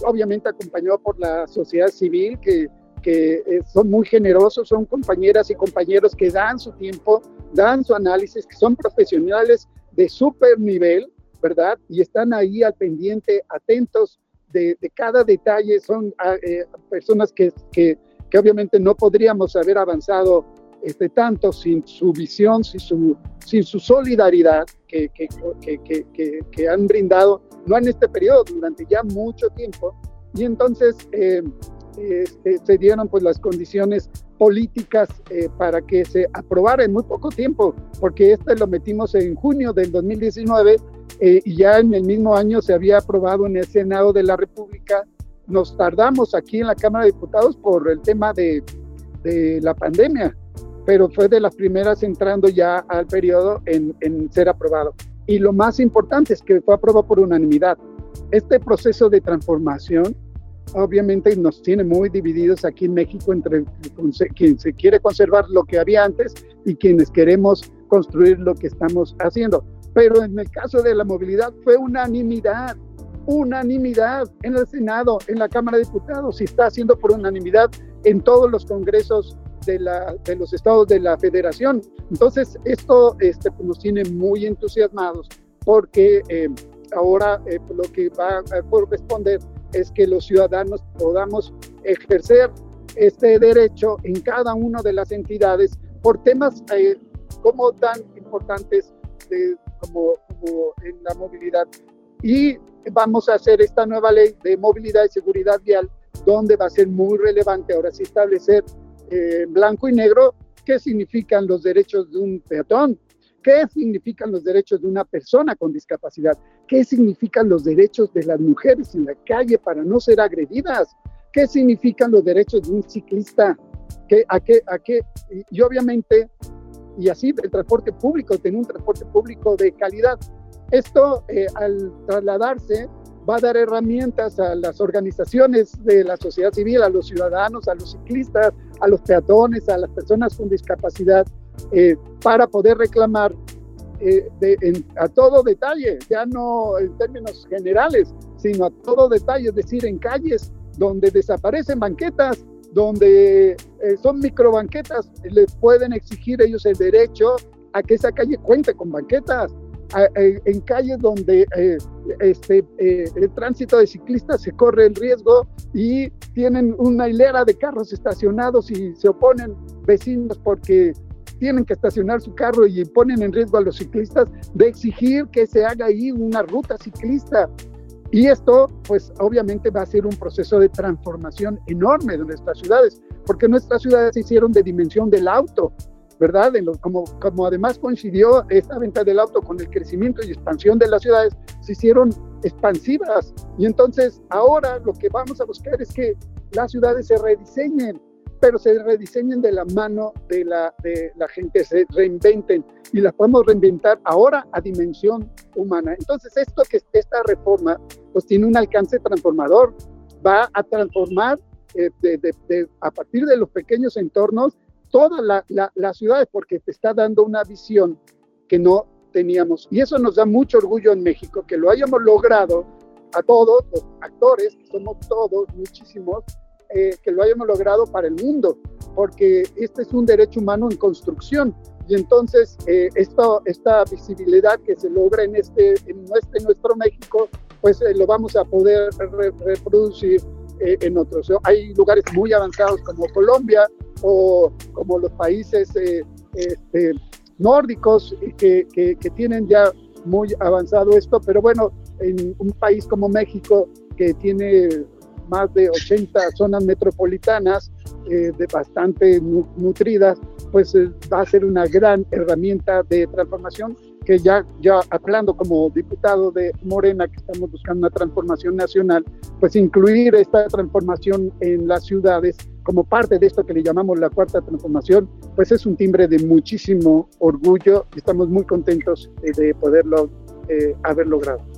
obviamente acompañado por la sociedad civil que, que eh, son muy generosos, son compañeras y compañeros que dan su tiempo, dan su análisis, que son profesionales de super nivel, ¿verdad? Y están ahí al pendiente, atentos de, cada detalle. Son ah, eh, personas que, que, que, obviamente no podríamos haber avanzado este, tanto sin su visión, sin su, sin su solidaridad que, que, han brindado, no en este periodo, durante ya mucho tiempo. Y entonces eh, este, se dieron pues las condiciones políticas eh, para que se aprobara en muy poco tiempo, porque este lo metimos en junio del 2019 eh, y ya en el mismo año se había aprobado en el Senado de la República. Nos tardamos aquí en la Cámara de Diputados por el tema de, la pandemia, pero fue de las primeras entrando ya al periodo en ser aprobado. Y lo más importante es que fue aprobado por unanimidad. Este proceso de transformación obviamente nos tiene muy divididos aquí en México entre quien se quiere conservar lo que había antes y quienes queremos construir lo que estamos haciendo. Pero en el caso de la movilidad fue unanimidad, unanimidad en el Senado, en la Cámara de Diputados, y está haciendo por unanimidad en todos los congresos de los estados de la federación. Entonces, esto este, pues, nos tiene muy entusiasmados porque eh, ahora eh, lo que va a corresponder es que los ciudadanos podamos ejercer este derecho en cada una de las entidades por temas eh, como tan importantes como, como en la movilidad. Y vamos a hacer esta nueva ley de movilidad y seguridad vial, donde va a ser muy relevante ahora sí establecer eh, en blanco y negro qué significan los derechos de un peatón, qué significan los derechos de una persona con discapacidad, qué significan los derechos de las mujeres en la calle para no ser agredidas, qué significan los derechos de un ciclista, ¿Qué, a qué, a qué, y, obviamente, y así el transporte público, tener un transporte público de calidad. Esto eh, al trasladarse va a dar herramientas a las organizaciones de la sociedad civil, a los ciudadanos, a los ciclistas, a los peatones, a las personas con discapacidad, eh, para poder reclamar eh, a todo detalle, ya no en términos generales, sino a todo detalle, es decir, en calles donde desaparecen banquetas, donde eh, son microbanquetas, les pueden exigir ellos el derecho a que esa calle cuente con banquetas. en calles donde este, el tránsito de ciclistas se corre el riesgo y tienen una hilera de carros estacionados y se oponen vecinos porque tienen que estacionar su carro y ponen en riesgo a los ciclistas de exigir que se haga ahí una ruta ciclista. Y esto, pues obviamente va a ser un proceso de transformación enorme de nuestras ciudades, porque nuestras ciudades se hicieron de dimensión del auto, ¿verdad? como, como además coincidió esta venta del auto con el crecimiento y expansión de las ciudades, se hicieron expansivas. Y entonces ahora lo que vamos a buscar es que las ciudades se rediseñen, pero se rediseñen de la mano de la, de la gente, se reinventen y las podemos reinventar ahora a dimensión humana. Entonces, esto que esta reforma pues tiene un alcance transformador, va a transformar eh, de, a partir de los pequeños entornos todas las la, ciudades porque te está dando una visión que no teníamos. Y eso nos da mucho orgullo en México, que lo hayamos logrado a todos los actores, que somos todos, muchísimos, eh, que lo hayamos logrado para el mundo, porque este es un derecho humano en construcción. Y entonces eh, esta visibilidad que se logra en este, en este nuestro México, pues eh, lo vamos a poder reproducir en otros. Hay lugares muy avanzados como Colombia o como los países este, nórdicos que, que, que tienen ya muy avanzado esto, pero bueno, en un país como México que tiene más de 80 zonas metropolitanas eh, de bastante nutridas, pues eh, va a ser una gran herramienta de transformación que ya, ya hablando como diputado de Morena, que estamos buscando una transformación nacional, pues incluir esta transformación en las ciudades como parte de esto que le llamamos la cuarta transformación, pues es un timbre de muchísimo orgullo y estamos muy contentos eh, de poderlo haber logrado.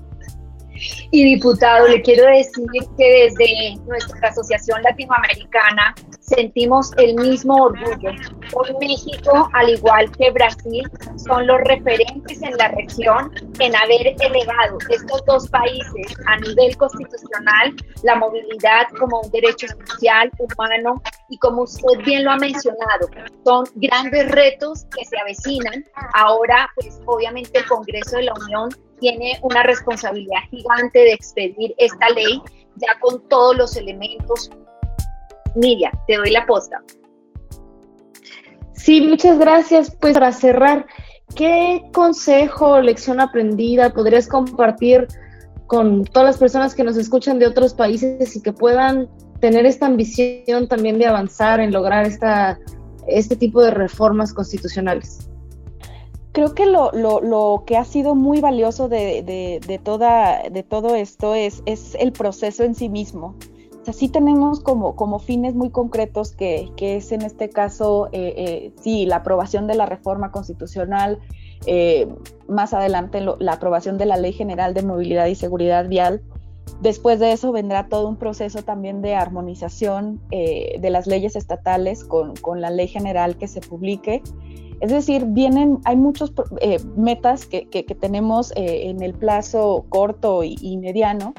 Y diputado, le quiero decir que desde nuestra Asociación Latinoamericana sentimos el mismo orgullo. Hoy México, al igual que Brasil, son los referentes en la región en haber elevado estos dos países a nivel constitucional la movilidad como un derecho social, humano y como usted bien lo ha mencionado, son grandes retos que se avecinan. Ahora, pues obviamente el Congreso de la Unión tiene una responsabilidad gigante de expedir esta ley ya con todos los elementos. Miriam, te doy la posta. Sí, muchas gracias. Pues para cerrar, ¿qué consejo o lección aprendida podrías compartir con todas las personas que nos escuchan de otros países y que puedan tener esta ambición también de avanzar en lograr esta, este tipo de reformas constitucionales? Creo que lo, lo, lo que ha sido muy valioso de, de, de, toda, de todo esto es, es el proceso en sí mismo. Sea, sí tenemos como, como fines muy concretos que, que es en este caso, eh, eh, sí, la aprobación de la reforma constitucional, eh, más adelante lo, la aprobación de la Ley General de Movilidad y Seguridad Vial, Después de eso vendrá todo un proceso también de armonización eh, de las leyes estatales con, con, la ley general que se publique. Es decir, vienen, hay muchos eh, metas que, que, que tenemos eh, en el plazo corto y, y mediano.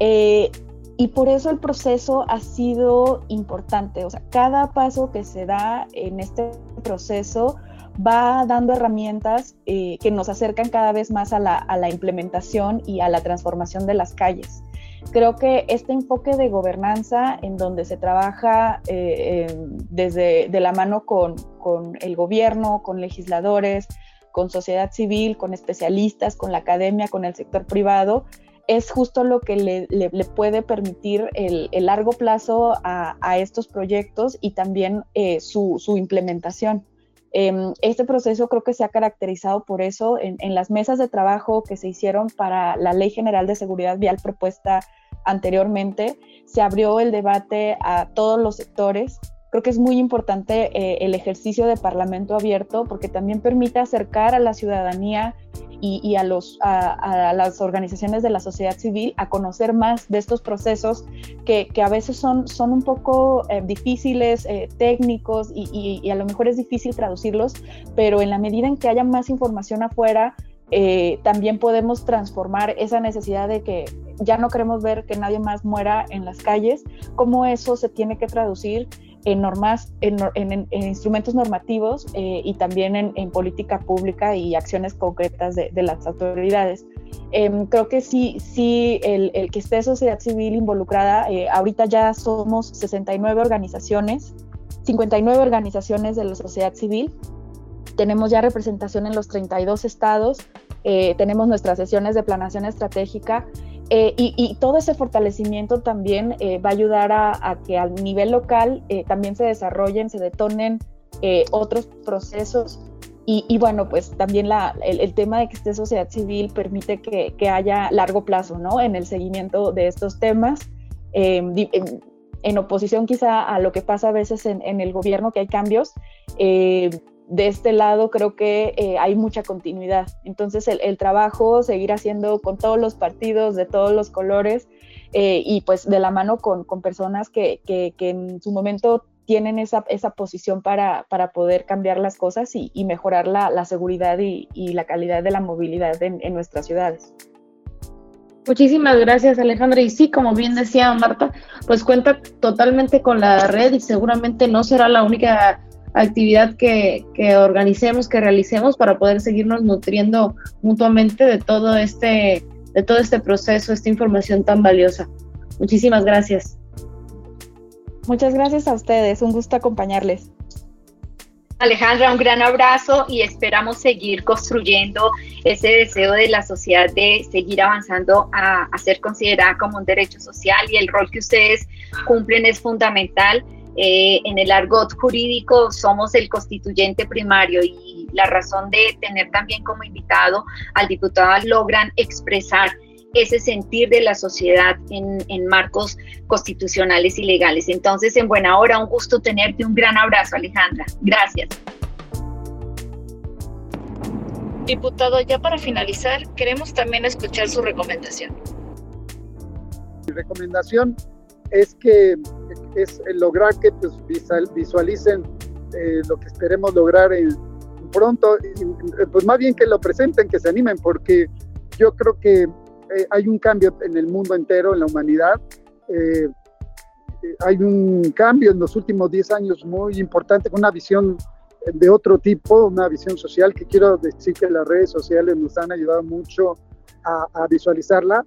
Eh, y por eso el proceso ha sido importante. O sea, cada paso que se da en este proceso va dando herramientas eh, que nos acercan cada vez más a la, a la, implementación y a la transformación de las calles. Creo que este enfoque de gobernanza en donde se trabaja eh, desde de la mano con, con, el gobierno, con legisladores, con sociedad civil, con especialistas, con la academia, con el sector privado, es justo lo que le, le, puede permitir el, el, largo plazo a, a, estos proyectos y también eh, su, su implementación. Este proceso creo que se ha caracterizado por eso en, en, las mesas de trabajo que se hicieron para la Ley General de Seguridad Vial propuesta anteriormente. Se abrió el debate a todos los sectores. Creo que es muy importante eh, el ejercicio de parlamento abierto porque también permite acercar a la ciudadanía y, a, los, a, a, las organizaciones de la sociedad civil a conocer más de estos procesos que, que a veces son, son un poco eh, difíciles, eh, técnicos y, y, y, a lo mejor es difícil traducirlos, pero en la medida en que haya más información afuera, eh, también podemos transformar esa necesidad de que ya no queremos ver que nadie más muera en las calles, cómo eso se tiene que traducir en normas, en, en, en instrumentos normativos eh, y también en, en, política pública y acciones concretas de, las autoridades. Eh, creo que sí, sí el, el, que esté sociedad civil involucrada, eh, ahorita ya somos 69 organizaciones, 59 organizaciones de la sociedad civil, tenemos ya representación en los 32 estados, eh, tenemos nuestras sesiones de planación estratégica eh, y, y, todo ese fortalecimiento también eh, va a ayudar a, a, que al nivel local eh, también se desarrollen, se detonen eh, otros procesos. Y, y, bueno, pues también la, el, el, tema de que esté sociedad civil permite que, que, haya largo plazo ¿no? en el seguimiento de estos temas. En, en, oposición quizá a lo que pasa a veces en, en el gobierno, que hay cambios, eh, de este lado creo que eh, hay mucha continuidad. Entonces el, trabajo seguir haciendo con todos los partidos de todos los colores eh, y pues de la mano con, con personas que, que, en su momento tienen esa, esa posición para, para, poder cambiar las cosas y, y mejorar la, la seguridad y, y, la calidad de la movilidad en, en nuestras ciudades. Muchísimas gracias Alejandra. Y sí, como bien decía Marta, pues cuenta totalmente con la red y seguramente no será la única actividad que, que, organicemos, que realicemos para poder seguirnos nutriendo mutuamente de todo este, de todo este proceso, esta información tan valiosa. Muchísimas gracias. Muchas gracias a ustedes, un gusto acompañarles. Alejandra, un gran abrazo y esperamos seguir construyendo ese deseo de la sociedad de seguir avanzando a, a ser considerada como un derecho social y el rol que ustedes cumplen es fundamental eh, en el argot jurídico somos el constituyente primario y la razón de tener también como invitado al diputado logran expresar ese sentir de la sociedad en, en, marcos constitucionales y legales. Entonces, en buena hora, un gusto tenerte. Un gran abrazo, Alejandra. Gracias. Diputado, ya para finalizar, queremos también escuchar su recomendación. Mi recomendación es que es lograr que pues, visualicen eh, lo que esperemos lograr en, pronto, y, pues más bien que lo presenten, que se animen, porque yo creo que eh, hay un cambio en el mundo entero, en la humanidad. Eh, hay un cambio en los últimos 10 años muy importante, una visión de otro tipo, una visión social que quiero decir que las redes sociales nos han ayudado mucho a, a visualizarla.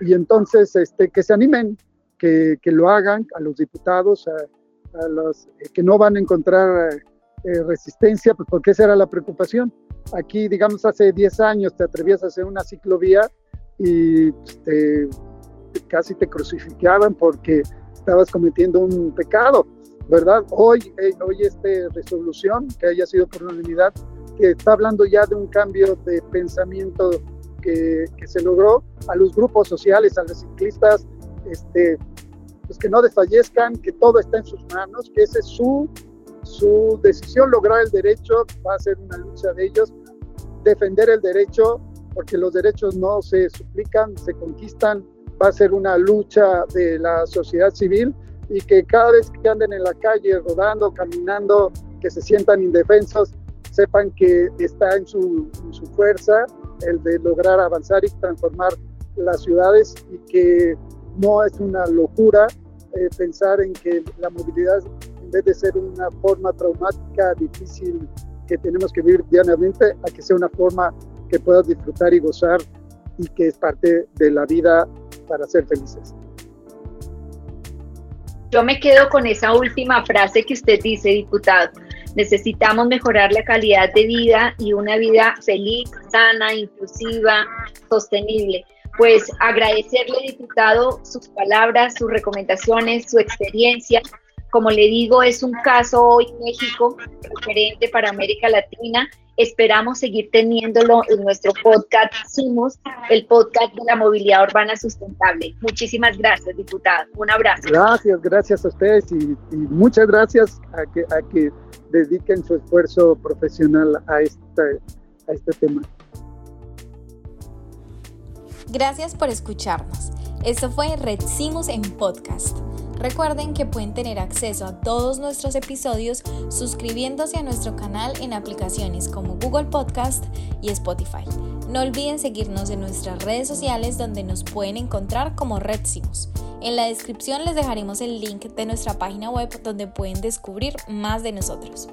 Y entonces, este, que se animen, que, que lo hagan, a los diputados, a, a los eh, que no van a encontrar eh, resistencia, pues porque esa era la preocupación. Aquí, digamos, hace 10 años te atrevías a hacer una ciclovía y te, casi te crucificaban porque estabas cometiendo un pecado, ¿verdad? Hoy, eh, hoy esta resolución, que haya sido por unanimidad, que está hablando ya de un cambio de pensamiento que, que se logró a los grupos sociales, a los ciclistas, este, pues que no desfallezcan, que todo está en sus manos, que esa es su, su decisión, lograr el derecho, va a ser una lucha de ellos, defender el derecho, porque los derechos no se suplican, se conquistan, va a ser una lucha de la sociedad civil y que cada vez que anden en la calle rodando, caminando, que se sientan indefensos, sepan que está en su, en su fuerza el de lograr avanzar y transformar las ciudades y que no es una locura eh, pensar en que la movilidad, en vez de ser una forma traumática, difícil, que tenemos que vivir diariamente, a que sea una forma que puedas disfrutar y gozar y que es parte de la vida para ser felices. Yo me quedo con esa última frase que usted dice, diputado. Necesitamos mejorar la calidad de vida y una vida feliz, sana, inclusiva, sostenible pues agradecerle, diputado, sus palabras, sus recomendaciones, su experiencia. Como le digo, es un caso hoy en México referente para América Latina. Esperamos seguir teniéndolo en nuestro podcast Sumos, el podcast de la movilidad urbana sustentable. Muchísimas gracias, diputado. Un abrazo. Gracias, gracias a ustedes y, muchas gracias a que, a que dediquen su esfuerzo profesional a, esta, a este tema. Gracias por escucharnos. Esto fue Redcimos en Podcast. Recuerden que pueden tener acceso a todos nuestros episodios suscribiéndose a nuestro canal en aplicaciones como Google Podcast y Spotify. No olviden seguirnos en nuestras redes sociales donde nos pueden encontrar como Redcimos. En la descripción les dejaremos el link de nuestra página web donde pueden descubrir más de nosotros.